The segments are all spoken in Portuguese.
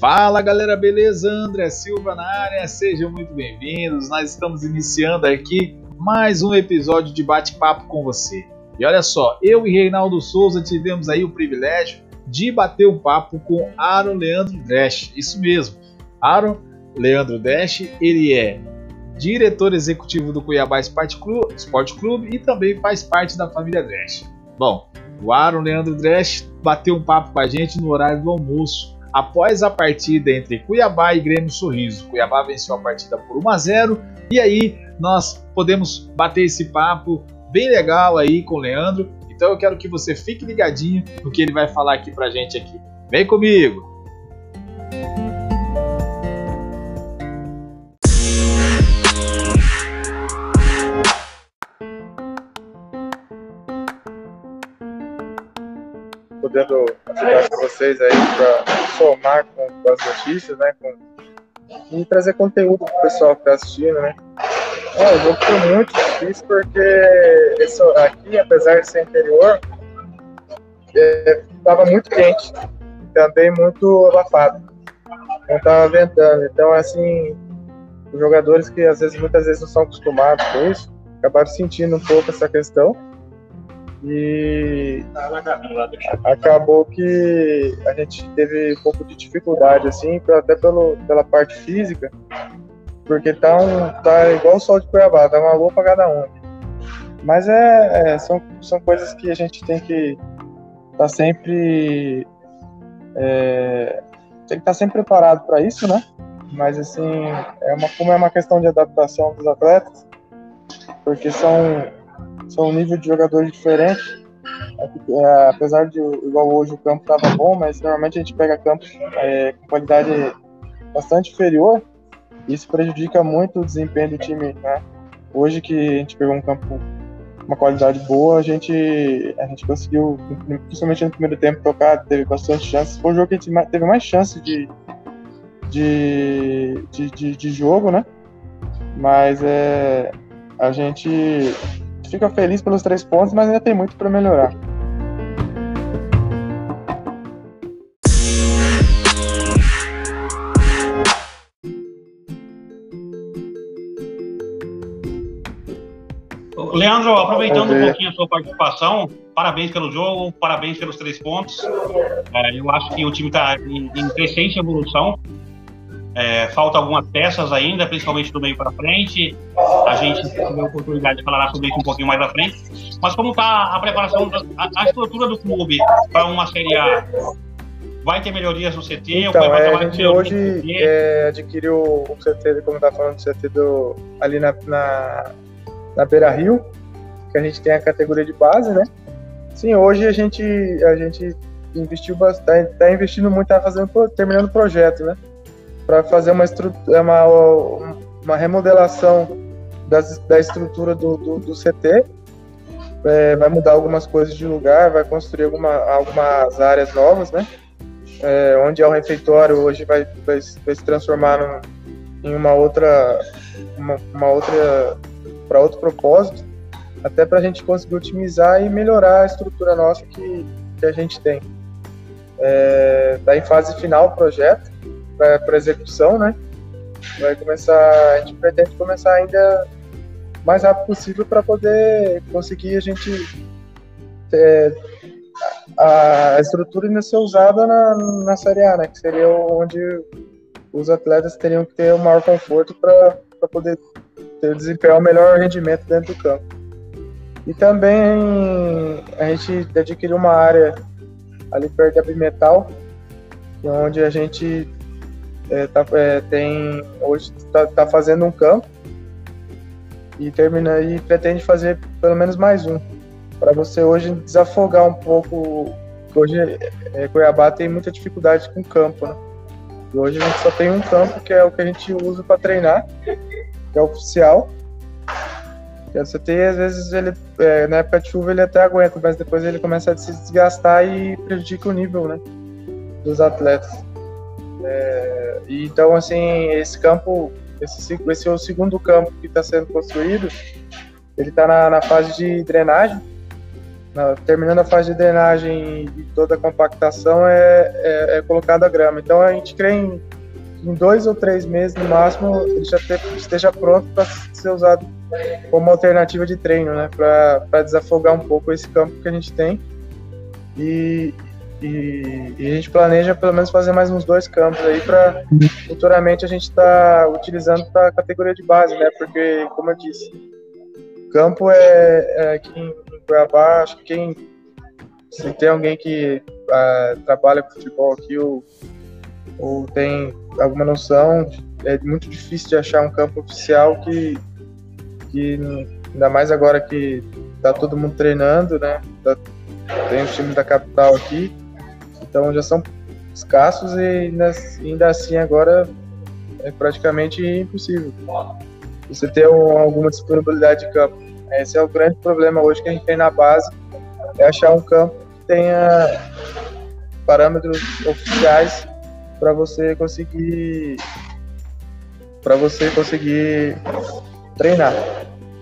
Fala galera, beleza? André Silva na área, sejam muito bem-vindos. Nós estamos iniciando aqui mais um episódio de bate-papo com você. E olha só, eu e Reinaldo Souza tivemos aí o privilégio de bater um papo com Aaron Leandro Dash. Isso mesmo, Aaron Leandro Dash, ele é diretor executivo do Cuiabá Esporte Clube, e também faz parte da família Dash. Bom, o Aaron Leandro Dash bateu um papo com a gente no horário do almoço após a partida entre Cuiabá e Grêmio Sorriso. Cuiabá venceu a partida por 1 a 0 e aí nós podemos bater esse papo bem legal aí com o Leandro. Então eu quero que você fique ligadinho no que ele vai falar aqui pra gente aqui. Vem comigo. Podendo ajudar vocês aí para somar com, com, as notícias, né? Com, e trazer conteúdo para o pessoal que está assistindo, né? É, o jogo foi muito difícil porque esse, aqui, apesar de ser interior, estava é, muito quente e também muito abafado. Não estava ventando. Então, assim, os jogadores que às vezes, muitas vezes não são acostumados com isso, acabaram sentindo um pouco essa questão. E acabou que a gente teve um pouco de dificuldade, assim, até pelo, pela parte física, porque tá, um, tá igual o sol de Cuiabá, tá uma lua pra cada um. Mas é, é, são, são coisas que a gente tem que estar tá sempre. É, tem que estar tá sempre preparado para isso, né? Mas assim, é uma, como é uma questão de adaptação dos atletas, porque são são um nível de jogadores diferente. É, apesar de, igual hoje, o campo estava bom, mas normalmente a gente pega campos é, com qualidade bastante inferior. Isso prejudica muito o desempenho do time. Né? Hoje que a gente pegou um campo uma qualidade boa, a gente, a gente conseguiu, principalmente no primeiro tempo, tocar, teve bastante chances. Foi o jogo que a gente teve mais chances de, de, de, de, de jogo, né? Mas é, a gente fica feliz pelos três pontos, mas ainda tem muito para melhorar. Leandro, aproveitando um pouquinho a sua participação, parabéns pelo jogo, parabéns pelos três pontos. É, eu acho que o time está em, em crescente evolução. É, falta algumas peças ainda, principalmente do meio para frente. A gente teve a oportunidade de falar sobre isso um pouquinho mais à frente. Mas como está a preparação, a, a, estrutura do clube para uma Série A? Vai ter melhorias no CT? Então, é, a gente hoje é, adquiriu o CT, como está falando, o CT do, ali na, na, na Beira Rio, que a gente tem a categoria de base, né? Sim, hoje a gente, a gente investiu bastante, está investindo muito, está fazendo, terminando o projeto, né? Para fazer uma, é uma, uma remodelação das, da estrutura do, do, do CT. É, vai mudar algumas coisas de lugar, vai construir alguma, algumas áreas novas, né? É, onde é o refeitório hoje vai, vai, vai se transformar em uma outra, uma, uma outra para outro propósito, até para a gente conseguir otimizar e melhorar a estrutura nossa que, que a gente tem. Está é, tá em fase final o projeto, para execução, né? Vai começar, a gente pretende começar ainda mais rápido possível para poder conseguir a gente ter a estrutura ainda ser usada na, na Série A, né? Que seria onde os atletas teriam que ter o maior conforto para poder ter, desempenhar o melhor rendimento dentro do campo. E também a gente adquiriu uma área ali perto da Bimetal, é onde a gente é, tá, é, tem hoje está tá fazendo um campo e termina e pretende fazer pelo menos mais um. Para você hoje desafogar um pouco hoje é, Cuiabá tem muita dificuldade com campo né? e hoje a gente só tem um campo que é o que a gente usa para treinar que é oficial. Que você tem às vezes ele é, na época de chuva ele até aguenta mas depois ele começa a se desgastar e prejudica o nível né dos atletas É, então, assim, esse campo, esse, esse é o segundo campo que está sendo construído, ele está na, na, fase de drenagem. Na, terminando a fase de drenagem e toda a compactação é, é, é colocada a grama. Então a gente crê em, em dois ou três meses no máximo ele já ter, esteja pronto para ser usado como alternativa de treino, né? Para desafogar um pouco esse campo que a gente tem. E, e, e, a gente planeja pelo menos fazer mais uns dois campos aí para futuramente a gente estar tá utilizando para a categoria de base, né? Porque, como eu disse, campo é, é aqui em, Cuiabá, acho que quem se tem alguém que uh, trabalha com futebol aqui ou, ou tem alguma noção, é muito difícil de achar um campo oficial que, que ainda mais agora que tá todo mundo treinando, né? Tá, tem os times da capital aqui, então já são escassos e ainda, assim agora é praticamente impossível você ter um, alguma disponibilidade de campo. Esse é o grande problema hoje que a gente tem na base, é achar um campo que tenha parâmetros oficiais para você conseguir para você conseguir treinar.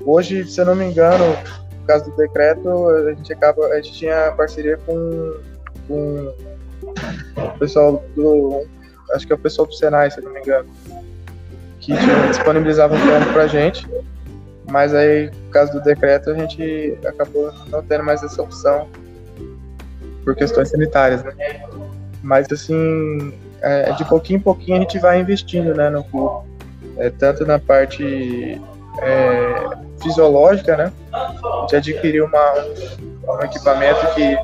Hoje, se eu não me engano, por causa do decreto, a gente acaba, a gente tinha parceria com, com o pessoal do, acho que é o pessoal do Senai, se não me engano, que disponibilizava um plano pra gente, mas aí, por causa do decreto, a gente acabou não tendo mais essa opção por questões sanitárias, né? Mas, assim, é, de pouquinho em pouquinho a gente vai investindo, né, no clube. É, tanto na parte é, fisiológica, né? A gente adquiriu uma, um, um equipamento que,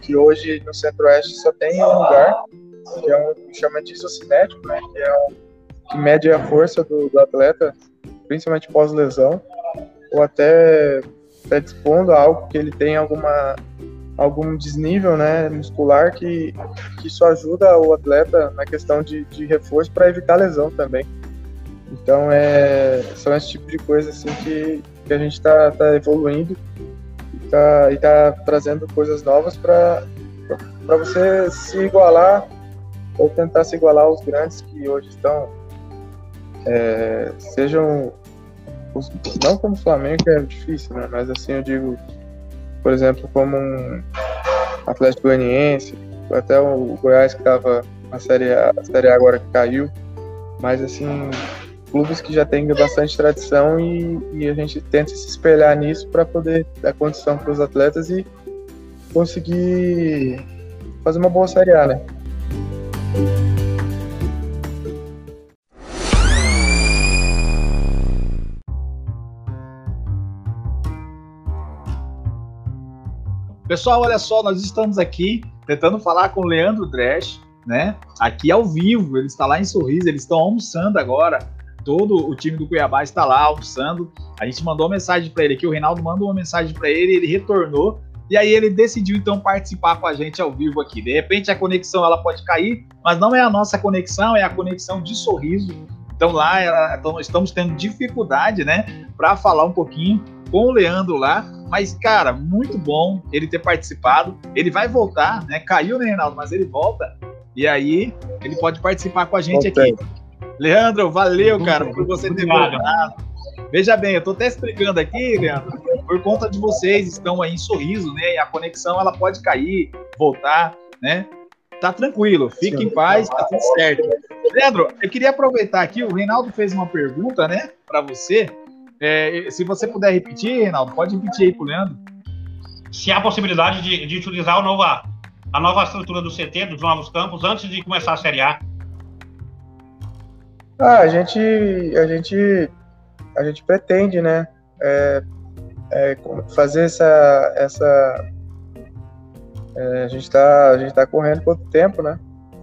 que hoje no Centro-Oeste só tem um lugar, que é um chama de isocinético, né? Que é um que mede a força do, do atleta, principalmente pós-lesão, ou até predispondo a algo que ele tem alguma algum desnível né, muscular que, que isso ajuda o atleta na questão de, de reforço para evitar lesão também. Então, é, são esse tipo de coisa assim, que, que a gente está tá evoluindo e está tá trazendo coisas novas para você se igualar ou tentar se igualar aos grandes que hoje estão, é, sejam, os, não como o Flamengo, que é difícil, né? mas assim eu digo, por exemplo, como um Atlético Goianiense, até o Goiás que estava na série A, a Série A agora que caiu, mas assim, clubes que já têm bastante tradição e, e a gente tenta se espelhar nisso para poder dar condição para os atletas e conseguir fazer uma boa Série A, né? Pessoal, olha só, nós estamos aqui tentando falar com o Leandro Dresch, né? Aqui ao vivo, ele está lá em Sorriso, eles estão almoçando agora todo o time do Cuiabá está lá almoçando. A gente mandou uma mensagem para ele aqui, o Reinaldo mandou uma mensagem para ele, ele retornou. E aí ele decidiu então participar com a gente ao vivo aqui. De repente a conexão ela pode cair, mas não é a nossa conexão, é a conexão de sorriso. Então lá então, estamos tendo dificuldade, né, para falar um pouquinho com o Leandro lá. Mas cara, muito bom ele ter participado. Ele vai voltar, né? Caiu, né, Reinaldo? Mas ele volta. E aí ele pode participar com a gente aqui. Leandro, valeu, cara, por você ter voltado. Veja bem, eu tô até explicando aqui, Leandro, por conta de vocês estão aí em sorriso, né? E a conexão ela pode cair, voltar, né? Tá tranquilo, fique em paz, tá tudo certo. Leandro, eu queria aproveitar aqui, o Reinaldo fez uma pergunta, né, para você. É, se você puder repetir, Reinaldo, pode repetir aí pro Leandro. Se há possibilidade de, de utilizar a nova, a nova estrutura do CT, dos novos campos, antes de começar a Série A. Ah, a gente, a gente, a gente pretende, né, é, é, fazer essa, essa, é, a gente está, a gente tá correndo quanto tempo, né?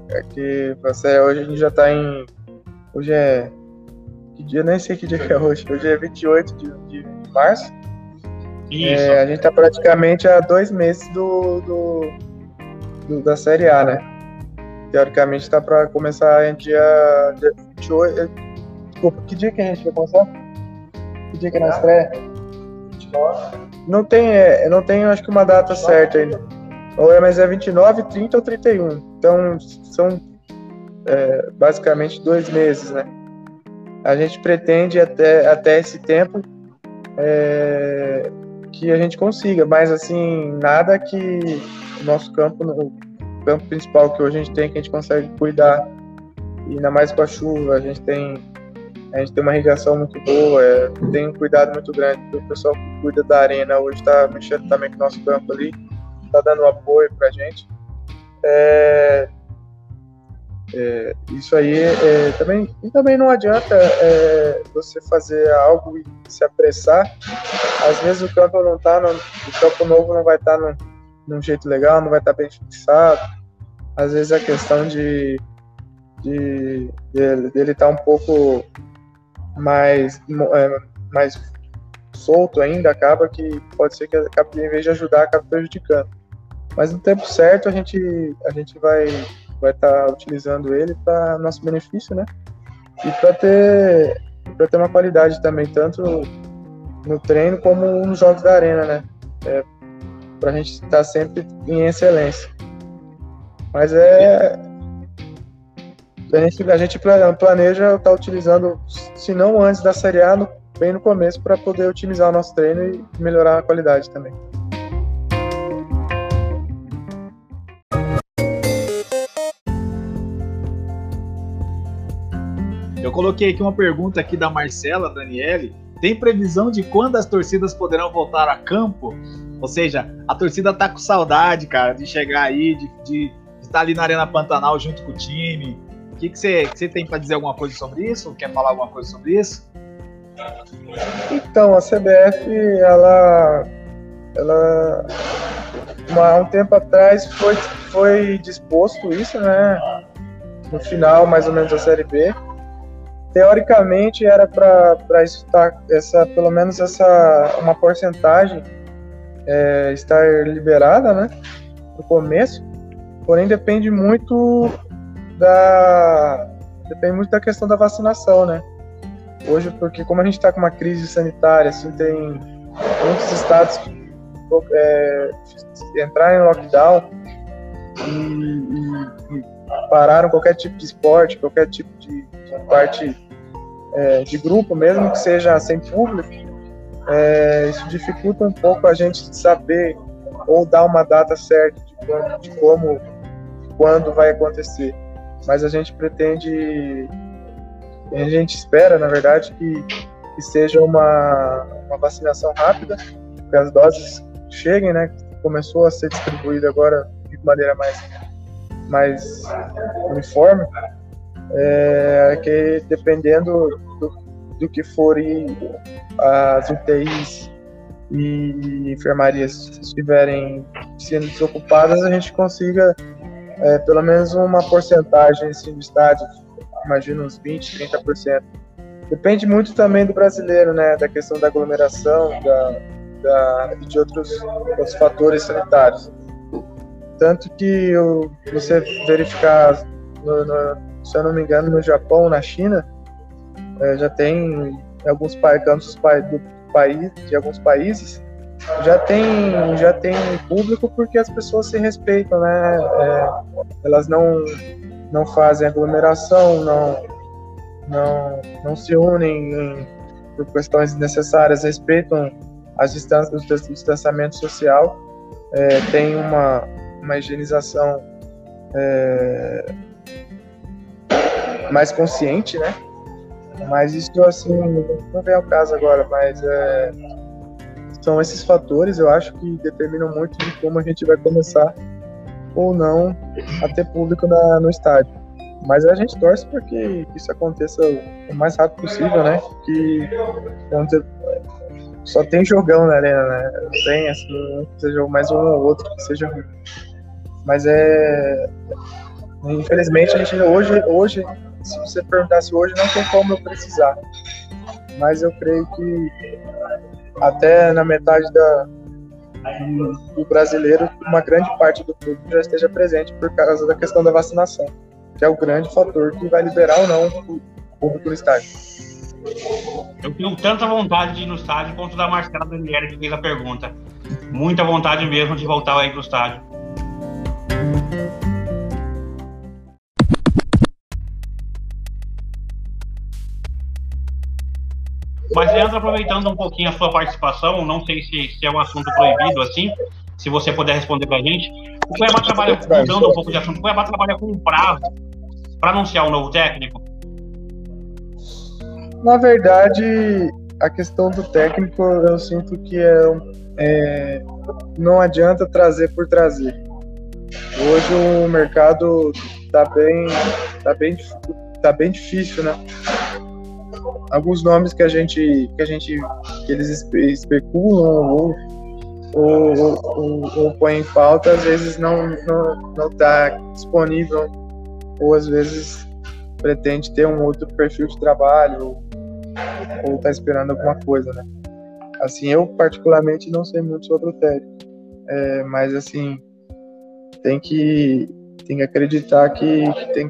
É que você, hoje a gente já está em, hoje é, que dia, nem sei que dia que é hoje, hoje é 28 de, de, março. Isso. É, a gente está praticamente há dois meses do, do, do da Série A, né? Teoricamente está para começar em dia, dia 28. Eh, desculpa, que dia que a gente vai começar? Que dia que é na estreia? Não tem, é, não tem, acho que uma data certa ainda. Ou é, mas é 29, 30 ou 31. Então, são é, basicamente dois meses, né? A gente pretende até, até esse tempo é, que a gente consiga, mas assim, nada que o nosso campo, campo principal que hoje a gente tem, que a gente consegue cuidar, e ainda mais com a chuva, a gente tem a gente tem uma irrigação muito boa, é, tem um cuidado muito grande. O pessoal que cuida da arena hoje está mexendo também com o nosso campo ali, está dando apoio para a gente. É, é, isso aí é, também, e também não adianta é, você fazer algo e se apressar. Às vezes o campo não tá, no, o campo novo não vai estar tá num, jeito legal, não vai estar tá bem fixado. Às vezes a questão de, de dele estar tá um pouco mais, é, mais solto ainda, acaba que pode ser que acabe, em vez de ajudar, acabe prejudicando. Mas no tempo certo a gente, a gente vai vai estar tá utilizando ele para nosso benefício, né? E para ter para ter uma qualidade também tanto no, no, treino como nos jogos da arena, né? É, para a gente estar tá sempre em excelência. Mas é a gente, a gente planeja estar tá utilizando, se não antes da Série A, no, bem no começo, para poder otimizar o nosso treino e melhorar a qualidade também. Eu coloquei aqui uma pergunta aqui da Marcela Daniele. Tem previsão de quando as torcidas poderão voltar a campo? Ou seja, a torcida tá com saudade, cara, de chegar aí, de, de estar ali na Arena Pantanal junto com o time. O que, que, você, que você tem para dizer alguma coisa sobre isso? Quer falar alguma coisa sobre isso? Então, a CBF, ela, ela há um tempo atrás foi, foi disposto isso, né? No final, mais ou menos, da Série B teoricamente era para estar essa pelo menos essa uma porcentagem é, estar liberada, né, no começo. Porém depende muito da depende muito da questão da vacinação, né? Hoje, porque como a gente está com uma crise sanitária, assim, tem muitos estados que é, entraram em lockdown e, e, e, pararam qualquer tipo de esporte, qualquer tipo de, de parte é, de grupo, mesmo que seja sem público, é, isso dificulta um pouco a gente saber ou dar uma data certa de, quando, de como, quando vai acontecer. Mas a gente pretende, a gente espera, na verdade, que, que seja uma, uma vacinação rápida, que as doses cheguem, né? Começou a ser distribuída agora de maneira mais, mais uniforme é, que dependendo do, do que forem as UTIs e enfermarias estiverem sendo desocupadas, a gente consiga é, pelo menos uma porcentagem assim, do estádio, imagino uns 20, 30%. Depende muito também do brasileiro, né, da questão da aglomeração, da, da, de outros, outros fatores sanitários. Tanto que eu, você verificar no, no, se eu não me engano, no Japão, na China, é, já tem alguns cantos do país, de alguns países, já tem, já tem público porque as pessoas se respeitam, né? É, elas não, não fazem aglomeração, não, não, não se unem em, por questões necessárias, respeitam as distâncias do distanciamento social, é, tem uma, uma higienização é, mais consciente, né? Mas isso, assim, não vem ao caso agora, mas é, são esses fatores, eu acho, que determinam muito de como a gente vai começar ou não a ter público na, no estádio. Mas a gente torce para que isso aconteça o mais rápido possível, né? Que só tem jogão na arena, né? Tem, assim, seja mais um ou outro que seja ruim. Mas é. Infelizmente, a gente hoje, hoje se você perguntasse hoje, não tem como eu precisar. Mas eu creio que até na metade da, do brasileiro, uma grande parte do público já esteja presente por causa da questão da vacinação, que é o grande fator que vai liberar ou não o público no estádio. Eu tenho tanta vontade de ir no estádio quanto da Marcela Daniela que fez a pergunta. Muita vontade mesmo de voltar aí pro estádio. Mas, Leandro, aproveitando um pouquinho a sua participação, não sei se, se é um assunto proibido assim, se você puder responder para a gente. O Cuiabá trabalha, mudando um pouco de assunto, o Cuiabá trabalha com um prazo para anunciar um novo técnico? Na verdade, a questão do técnico, eu sinto que é, é não adianta trazer por trazer. Hoje o mercado está bem, tá bem, tá bem difícil, né? Alguns nomes que a gente, que a gente, que eles especulam ou, ou, ou, ou põem em pauta, às vezes não não não está disponível ou às vezes pretende ter um outro perfil de trabalho ou está esperando alguma coisa, né? Assim, eu particularmente não sei muito sobre o técnico, é, mas assim tem que tem que acreditar que, que, tem,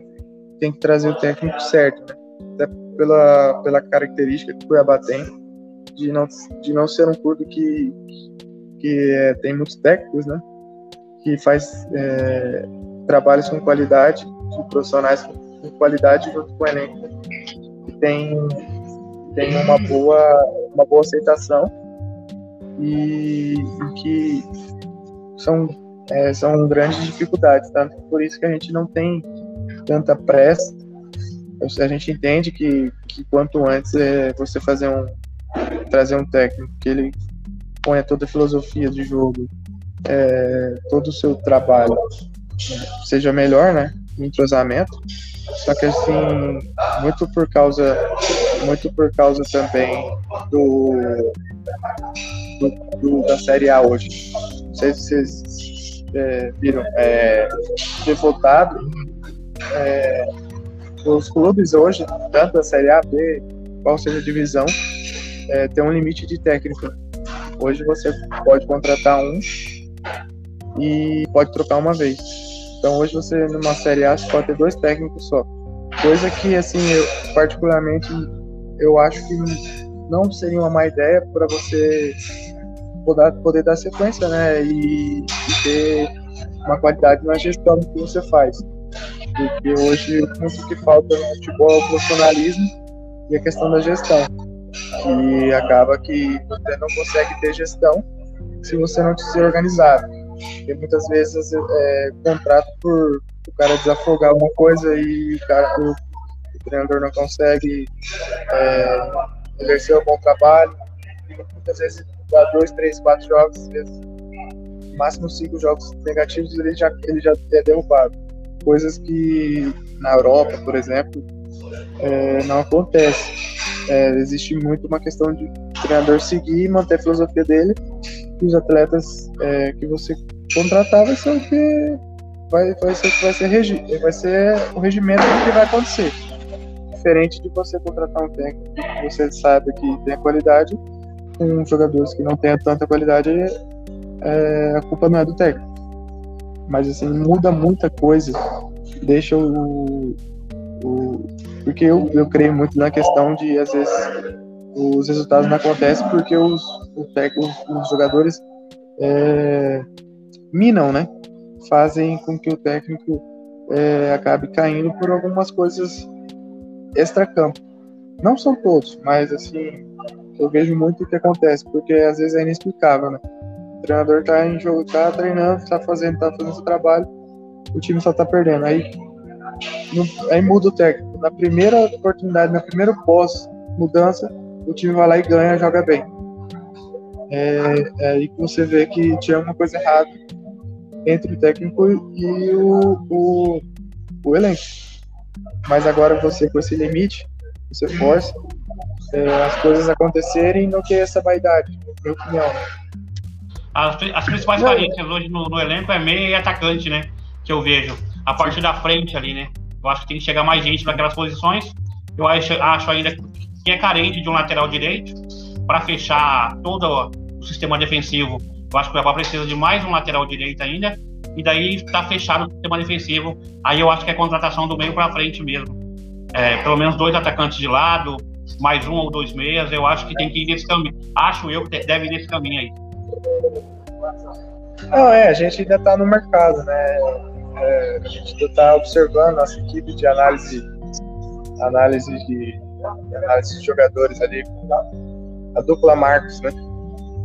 tem que trazer o técnico certo, né? Até pela, pela característica que o Cuiabá tem de não, de não ser um clube que, que é, tem muitos técnicos, né? Que faz é, trabalhos com qualidade, de profissionais com qualidade junto com o elenco que tem, tem uma, boa, uma boa aceitação e, e que são é, são grandes dificuldades, tanto por isso que a gente não tem tanta pressa. A gente entende que, que quanto antes é você fazer um trazer um técnico que ele ponha toda a filosofia de jogo, é, todo o seu trabalho seja melhor, né? Entrosamento. Só que assim, muito por causa, muito por causa também do, do, do da Série A hoje. Não sei se vocês é, viram, é, votado, é, os clubes hoje, tanto da Série A, B, qual seja a divisão, é, tem um limite de técnico. Hoje você pode contratar um e pode trocar uma vez. Então hoje você numa Série A você pode ter dois técnicos só. Coisa que assim, eu particularmente eu acho que não seria uma má ideia para você poder, poder dar sequência, né? E, e, ter uma qualidade na gestão que você faz. Porque hoje o que falta no futebol é o profissionalismo e a questão da gestão. E acaba que você não consegue ter gestão se você não ser organizado. Porque muitas vezes é, contrato por o cara desafogar alguma coisa e o, cara, o, o treinador não consegue é, exercer um bom trabalho. E muitas vezes dá dois, três, quatro jogos, às vezes, máximo cinco jogos negativos, ele já, ele já é derrubado. Coisas que na Europa, por exemplo, é, não acontece. É, existe muito uma questão de o treinador seguir e manter a filosofia dele e os atletas é, que você contratar vai ser o que vai, vai ser, vai ser, regi, vai ser o regimento do que vai acontecer. Diferente de você contratar um técnico que você sabe que tem a qualidade com jogadores que não tenham tanta qualidade, é, a culpa não é do técnico. Mas assim, muda muita coisa, deixa o. o porque eu, eu creio muito na questão de, às vezes, os resultados não acontecem porque os, os, os jogadores é, minam, né? Fazem com que o técnico é, acabe caindo por algumas coisas extra-campo. Não são todos, mas assim, eu vejo muito o que acontece, porque às vezes é inexplicável, né? O treinador tá em jogo, tá treinando, tá fazendo, tá fazendo seu trabalho, o time só tá perdendo. Aí, no, aí muda o técnico. Na primeira oportunidade, na primeira pós-mudança, o time vai lá e ganha, joga bem. É, é aí que você vê que tinha uma coisa errada entre o técnico e o, o, o elenco. Mas agora você, com esse limite, você força, é, as coisas acontecerem do que essa vaidade, na minha opinião. As, as principais carências hoje no, no, elenco é meia e atacante, né? Que eu vejo. A partir da frente ali, né? Eu acho que tem que chegar mais gente naquelas posições. Eu acho, acho ainda que é carente de um lateral direito para fechar todo o sistema defensivo. Eu acho que o Cuiabá precisa de mais um lateral direito ainda. E daí está fechado o sistema defensivo. Aí eu acho que é contratação do meio para frente mesmo. É, pelo menos dois atacantes de lado, mais um ou dois meias, eu acho que tem que ir nesse caminho. Acho eu que deve ir nesse caminho aí. Não, é, a gente ainda está no mercado, né? É, a gente está observando nossa equipe de análise, análise de, análise de jogadores ali, a dupla Marcos, né?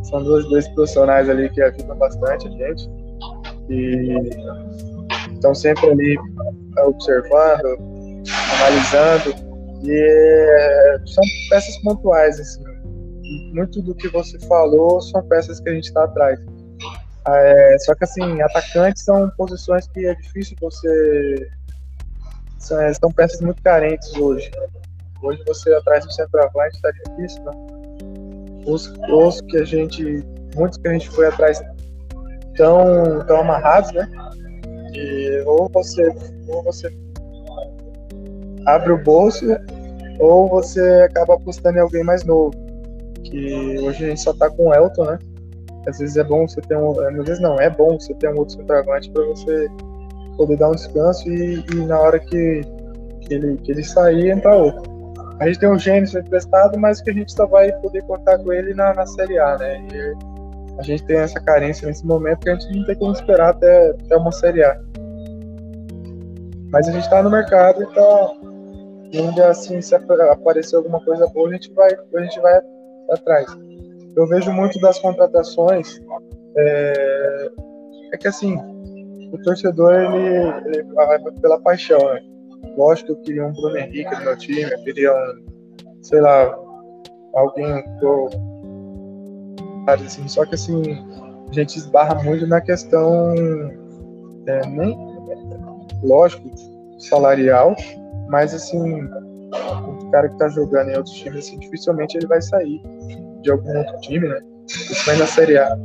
São dois, dois profissionais ali que ajudam bastante a gente e estão sempre ali observando, analisando e é, são peças pontuais assim. Muito do que você falou são peças que a gente está atrás. É, só que assim, atacantes são posições que é difícil você. São, é, são peças muito carentes hoje. Hoje você atrás do centroavante está difícil, né? Os, os que a gente. Muitos que a gente foi atrás estão tão amarrados, né? E ou você, ou você abre o bolso, ou você acaba apostando em alguém mais novo. Que hoje a gente só tá com o Elton, né? Às vezes é bom você ter um. Às vezes não, é bom você ter um outro centroavante para você poder dar um descanso e, e na hora que, que, ele, que ele sair, entrar outro. A gente tem um Gênesis emprestado, mas que a gente só vai poder contar com ele na, na Série A, né? E a gente tem essa carência nesse momento que a gente não tem como esperar até, até uma Série A. Mas a gente está no mercado, então ainda assim, se aparecer alguma coisa boa, a gente vai, a gente vai atrás. Eu vejo muito das contratações é, é que assim, o torcedor ele, ele vai pela paixão, né? Lógico que eu queria um Bruno Henrique no meu time, eu queria um, sei lá, alguém que assim, só que assim, a gente esbarra muito na questão é, nem lógico, salarial, mas assim, cara que tá jogando em outros times, assim, dificilmente ele vai sair de algum outro time, né? Isso vai na Série A.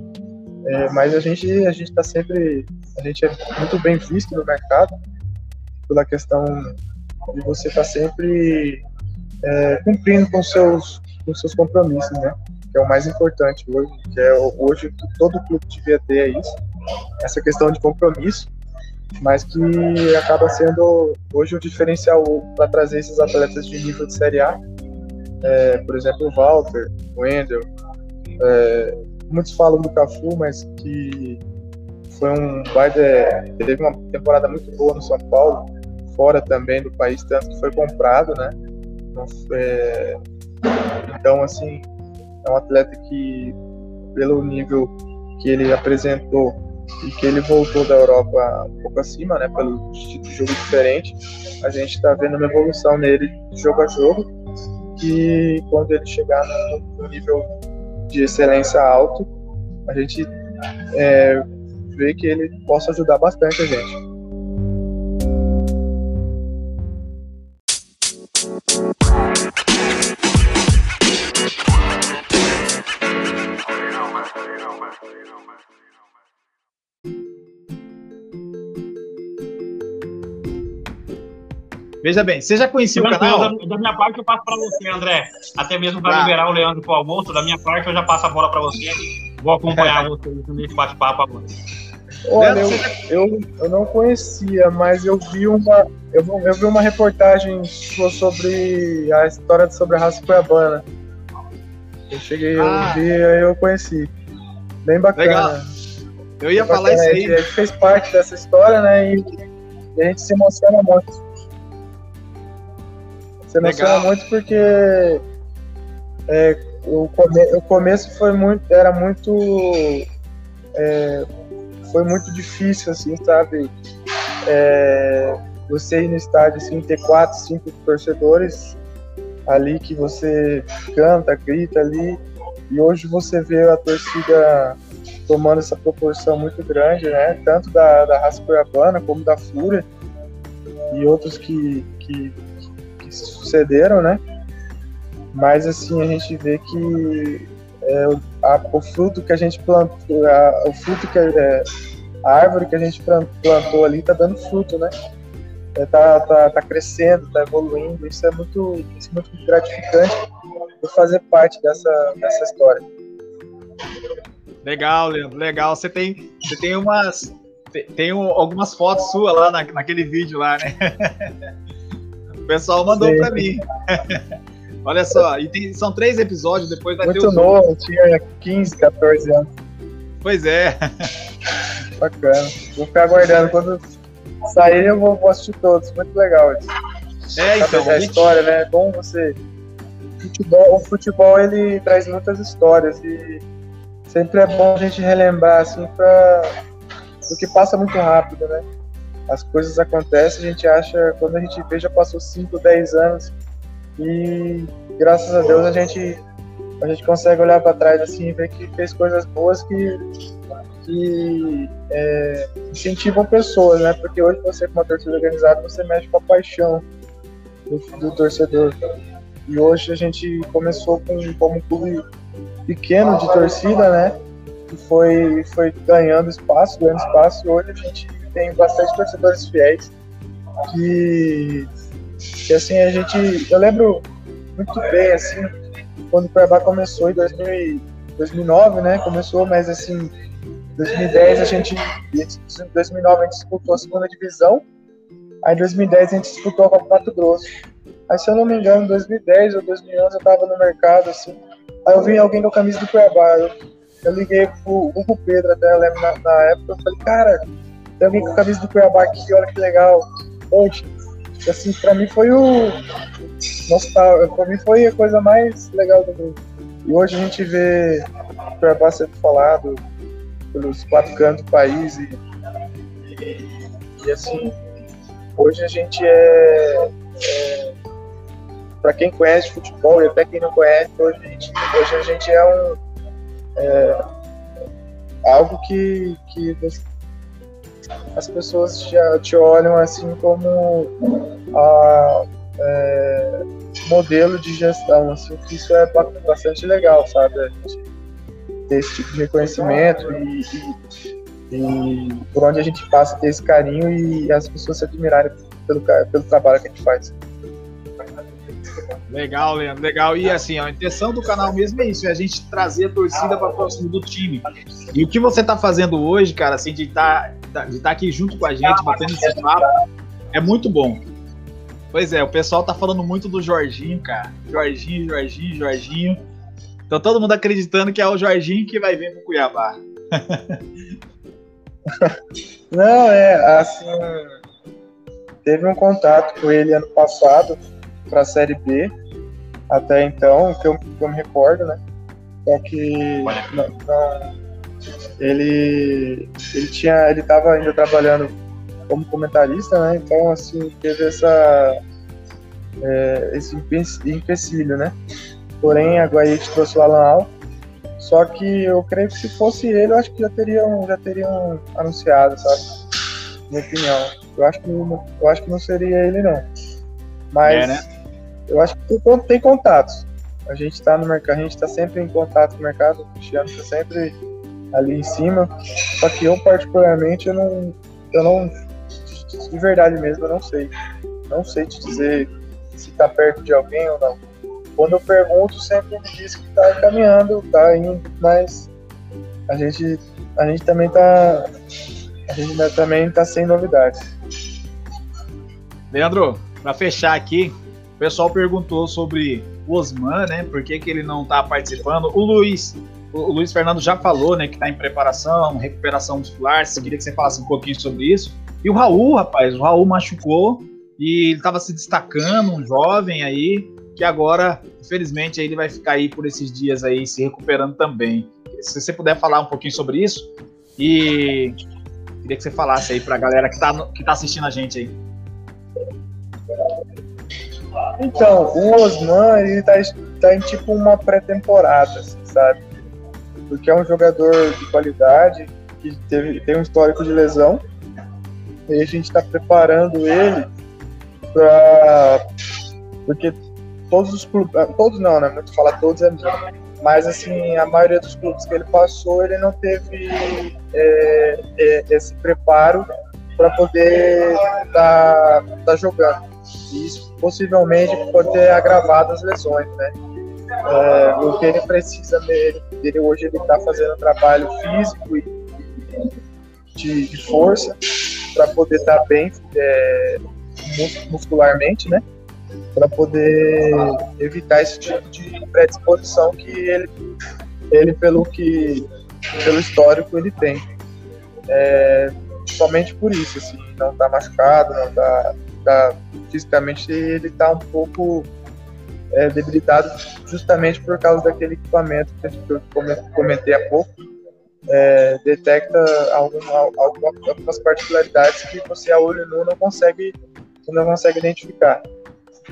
É, mas a gente, a gente tá sempre, a gente é muito bem visto no mercado pela questão de você estar tá sempre é, cumprindo com seus, com seus compromissos, né? Que é o mais importante hoje, que é hoje todo clube devia ter é isso, essa questão de compromisso mas que acaba sendo hoje o diferencial para trazer esses atletas de nível de Série A. É, por exemplo, o Walter, o Wendel. É, muitos falam do Cafu, mas que foi um baita, teve uma temporada muito boa no São Paulo, fora também do país, tanto que foi comprado, né? Então, é, então assim, é um atleta que, pelo nível que ele apresentou e que ele voltou da Europa um pouco acima, né, pelo estilo de jogo diferente. A gente está vendo uma evolução nele jogo a jogo, que quando ele chegar no nível de excelência alto, a gente é, vê que ele possa ajudar bastante a gente. Veja bem, você já conhecia o canal? Da, da, minha parte, eu passo para você, André. Até mesmo para liberar o Leandro para o almoço. Da minha parte, eu já passo a bola para você. Vou acompanhar é. você nesse bate-papo agora. Olha, eu, eu, eu, não conhecia, mas eu vi uma eu, eu vi uma reportagem sobre a história sobre a raça cuiabana. Eu cheguei, ah. eu vi, aí eu conheci. Bem bacana. Legal. Eu ia Bem falar bacana. isso aí. A gente fez parte dessa história, né? E, e a gente se emociona muito. Você emociona muito porque é, o, come, o começo foi muito, era muito, é, foi muito difícil, assim, sabe? É, você ir no estádio, assim, ter quatro, cinco torcedores ali que você canta, grita ali, e hoje você vê a torcida tomando essa proporção muito grande, né? Tanto da, da raça cuiabana como da Fúria e outros que que sucederam, né? Mas assim a gente vê que é, a, o fruto que a gente plantou, a, o fruto que é, a árvore que a gente plantou ali está dando fruto, né? É, tá, tá, crescendo, tá evoluindo. Isso é muito, isso é muito gratificante fazer parte dessa, dessa história. Legal, Leandro, legal. Você tem, você tem umas, tem, algumas fotos suas lá na, naquele vídeo lá, né? pessoal mandou para mim. Olha só, e tem, são três episódios, depois vai Muito ter o novo, tinha 15, 14 anos. Pois é. Bacana. Vou ficar aguardando. Quando sair, eu vou, vou assistir todos. Muito legal isso. É, então. A gente... história, né? É bom você futebol, o futebol ele traz muitas histórias e sempre é bom a gente relembrar assim para porque passa muito rápido, né? As coisas acontecem, a gente acha, quando a gente vê, já passou 5, 10 anos e graças a Deus a gente a gente consegue olhar para trás assim e ver que fez coisas boas que, que é, incentivam pessoas, né? Porque hoje você, com uma torcida organizada, você mexe com a paixão do, do torcedor. E hoje a gente começou com, como um clube pequeno de torcida, né? Que foi, foi ganhando espaço, ganhando espaço, e hoje a gente tem bastante torcedores fiéis que, que assim, a gente. Eu lembro muito bem, assim, quando o Cuiabá começou em 2000, 2009, né? Começou, mas assim, 2010 a gente, em 2009 a gente disputou a segunda divisão, aí em 2010 a gente disputou a Copa Mato Grosso. Aí se eu não me engano, em 2010 ou 2011 eu tava no mercado, assim, aí eu vi alguém com a camisa do Cuiabá, eu, eu liguei pro Hugo Pedro até, eu lembro na, na, época, eu falei, cara, alguém com a camisa do Cuiabá aqui, olha que legal. Poxa, assim, pra mim foi o nostálgico. Pra mim foi a coisa mais legal do mundo. E hoje a gente vê o Cuiabá sendo falado pelos quatro cantos do país e, e, e assim, hoje a gente é, é para quem conhece futebol e até quem não conhece, hoje a gente, hoje a gente é um é, algo que, que as pessoas já te olham assim como a, é, modelo de gestão, assim, que isso é bastante legal, sabe? Ter esse tipo de reconhecimento e, e, e, por onde a gente passa ter esse carinho e as pessoas se admirarem pelo, pelo trabalho que a gente faz. Legal, Leandro, legal. E assim, a intenção do canal mesmo é isso, é a gente trazer a torcida para próximo do time. E o que você tá fazendo hoje, cara, assim, de estar tá, de tá aqui junto com a gente, batendo esse papo, é muito bom. Pois é, o pessoal tá falando muito do Jorginho, cara. Jorginho, Jorginho, Jorginho. Então todo mundo acreditando que é o Jorginho que vai vir pro Cuiabá. Não, é, assim. Teve um contato com ele ano passado para a Série B, até então, que eu, que eu me recordo, né? Só que não, não, ele, ele tinha. Ele estava ainda trabalhando como comentarista, né? Então, assim, teve essa, é, esse empecilho, né? Porém, a Guaite trouxe o Alan Al. Só que eu creio que se fosse ele, eu acho que já teriam, já teriam anunciado, sabe? Minha opinião. Eu acho que, eu acho que não seria ele, não. Mas é, né? eu acho que tem contatos. A gente está no mercado, a gente está sempre em contato com o mercado, o Cristiano está sempre ali em cima. Só que eu, particularmente, eu não, eu não de verdade mesmo, eu não sei. Não sei te dizer se tá perto de alguém ou não. Quando eu pergunto, sempre me diz que tá caminhando, tá indo, mas a gente, a gente também tá. A gente também tá sem novidades. Leandro, para fechar aqui, o pessoal perguntou sobre o Osman, né? Por que, que ele não tá participando? O Luiz, o Luiz Fernando já falou, né, que tá em preparação, recuperação muscular. Se queria que você falasse um pouquinho sobre isso. E o Raul, rapaz, o Raul machucou e ele estava se destacando, um jovem aí, que agora, infelizmente, ele vai ficar aí por esses dias aí se recuperando também. Se você puder falar um pouquinho sobre isso e queria que você falasse aí para a galera que está que tá assistindo a gente aí. Então, o Osman, ele tá, tá em tipo uma pré-temporada, assim, sabe? Porque é um jogador de qualidade, que teve, tem um histórico de lesão, e a gente está preparando ele para. Porque todos os clubes. Ah, todos não, né? Muito falar todos é mesmo. Mas, assim, a maioria dos clubes que ele passou, ele não teve é, é, esse preparo para poder estar tá, tá jogando. E isso possivelmente pode ter agravado as lesões, né? É, o que ele precisa dele, dele hoje ele está fazendo trabalho físico e de, de força para poder estar tá bem é, muscularmente, né? Para poder evitar esse tipo de predisposição que ele, ele pelo que pelo histórico ele tem. É, somente por isso, assim, não tá machucado, não tá, tá fisicamente ele tá um pouco é, debilitado justamente por causa daquele equipamento que eu comentei há pouco. É, detecta alguma, algumas particularidades que você a olho nu não consegue, não consegue identificar.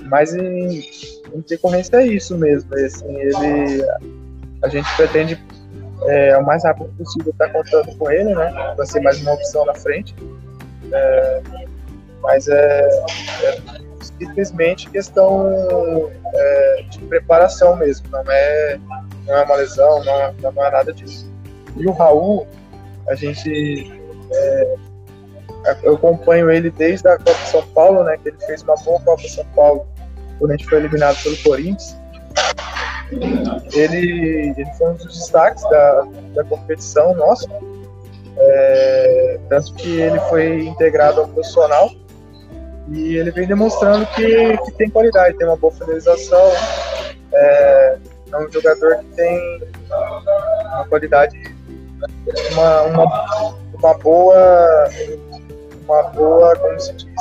Mas em, em decorrência é isso mesmo. Assim, ele, a gente pretende é, o mais rápido possível estar tá contando com ele, né? Para ser mais uma opção na frente. É, mas é, é, simplesmente questão é, de preparação mesmo, não é, não é uma lesão, não é, não é nada disso. E o Raul, a gente. É, eu acompanho ele desde a Copa São Paulo, né? Que ele fez uma boa Copa São Paulo quando a gente foi eliminado pelo Corinthians. Ele, ele foi um dos destaques da, da competição nossa. É, tanto que ele foi integrado ao profissional e ele vem demonstrando que, que tem qualidade, tem uma boa finalização, é, é um jogador que tem uma qualidade, uma, uma, uma boa, uma boa, como se diz,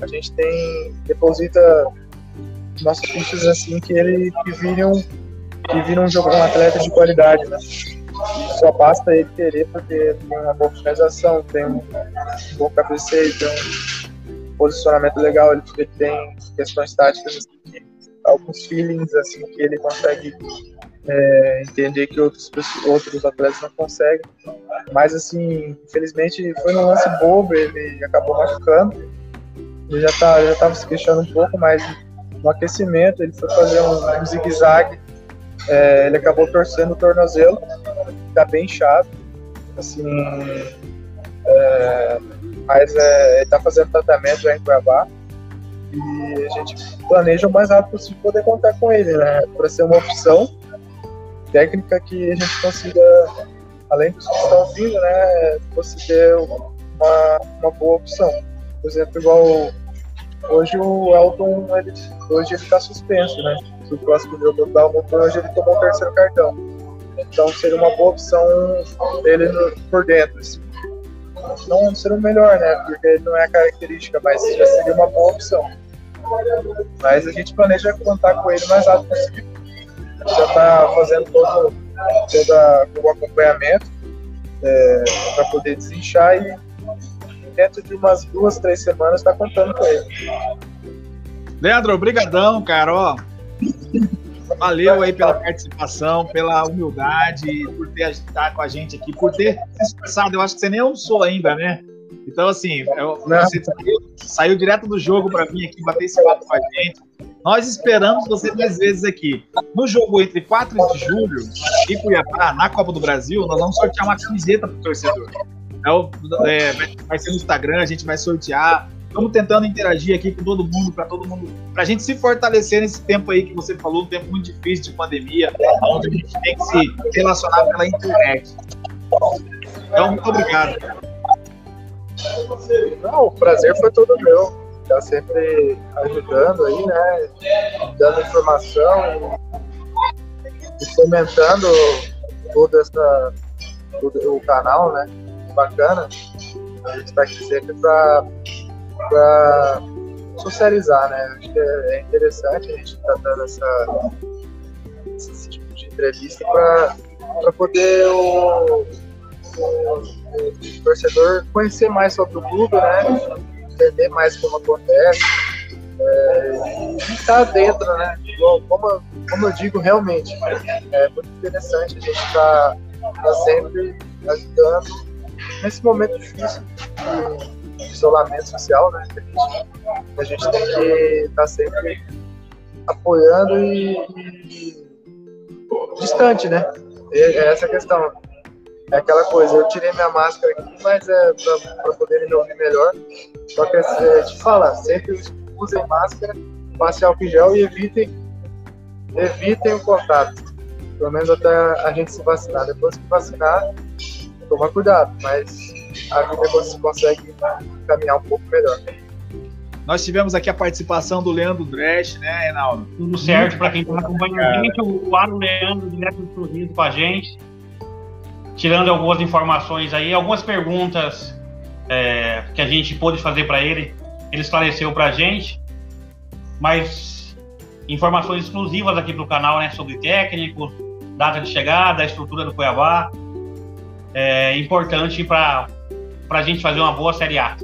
a gente tem, deposita nossas fichas assim que ele que viram que viram um, jogador, um atleta de qualidade, né? Só basta ele querer porque tem uma boa finalização, tem um bom cabeceio, tem um posicionamento legal, ele, tem questões táticas, assim, alguns feelings assim que ele consegue é, entender que outros, outros atletas não conseguem. Mas assim, infelizmente foi num lance bobo, ele acabou machucando. Ele já tá, já estava se queixando um pouco, mas no aquecimento ele foi fazer um, um zigue-zague. É, ele acabou torcendo o tornozelo, tá bem chato. Assim, é, mas é, ele tá fazendo tratamento já em Cuiabá. E a gente planeja o mais rápido possível poder contar com ele, né? Para ser uma opção técnica que a gente consiga, além dos que estão vindo, né? Conseguir uma, uma boa opção. Por exemplo, igual hoje o Elton, ele, hoje ele tá suspenso, né? O próximo jogo do Dalmont, hoje ele tomou o terceiro cartão. Então seria uma boa opção ele por dentro. Assim. Não seria o melhor, né? Porque não é a característica, mas já seria uma boa opção. Mas a gente planeja contar com ele o mais rápido possível. Já está fazendo todo, todo o acompanhamento é, para poder desinchar e dentro de umas duas, três semanas está contando com ele. Leandro, obrigadão, cara. Ó, valeu aí pela participação, pela humildade, por ter estado com a gente aqui, por ter se expressado. Eu acho que você nem almoçou ainda, né? Então, assim, eu, você saiu, saiu, direto do jogo para vir aqui bater esse papo com a gente. Nós esperamos você mais vezes aqui. No jogo entre 4 de julho e Cuiabá, na Copa do Brasil, nós vamos sortear uma camiseta para o torcedor. É, é, vai ser no Instagram, a gente vai sortear. Estamos tentando interagir aqui com todo mundo, para todo mundo, para a gente se fortalecer nesse tempo aí que você falou, um tempo muito difícil de pandemia, onde a gente tem que se relacionar pela internet. Então, muito obrigado. Não, o prazer foi todo meu. Tá sempre ajudando aí, né? Dando informação e fomentando toda essa, todo o canal, né? Bacana. A gente está aqui sempre para socializar, né? Acho que é, interessante a gente estar dando essa, esse tipo de entrevista para poder o, o torcedor conhecer mais sobre o clube, né? Entender mais como acontece. É, e estar tá dentro, né? Como, como eu digo, realmente é muito interessante a gente estar tá, tá sempre ajudando nesse momento difícil isolamento social, né? A, gente, tem que estar tá sempre apoiando e, e distante, né? É essa a questão é aquela coisa, eu tirei minha máscara aqui, mas é para poderem me ouvir melhor. Só que é, te falar, sempre usem máscara, passe álcool em gel e evitem, evitem o contato. Pelo menos até a gente se vacinar. Depois que vacinar, tomar cuidado, mas a vida você consegue caminhar um pouco melhor. Nós tivemos aqui a participação do Leandro Dresch, né, Reinaldo? Tudo certo para quem está acompanhando a gente. O Aro Leandro, direto do Sorriso com a gente tirando algumas informações aí, algumas perguntas é, que a gente pôde fazer para ele, ele esclareceu para a gente, mas informações exclusivas aqui para o canal, né? Sobre técnicos, data de chegada, a estrutura do Cuiabá. É importante para a gente fazer uma boa Série A.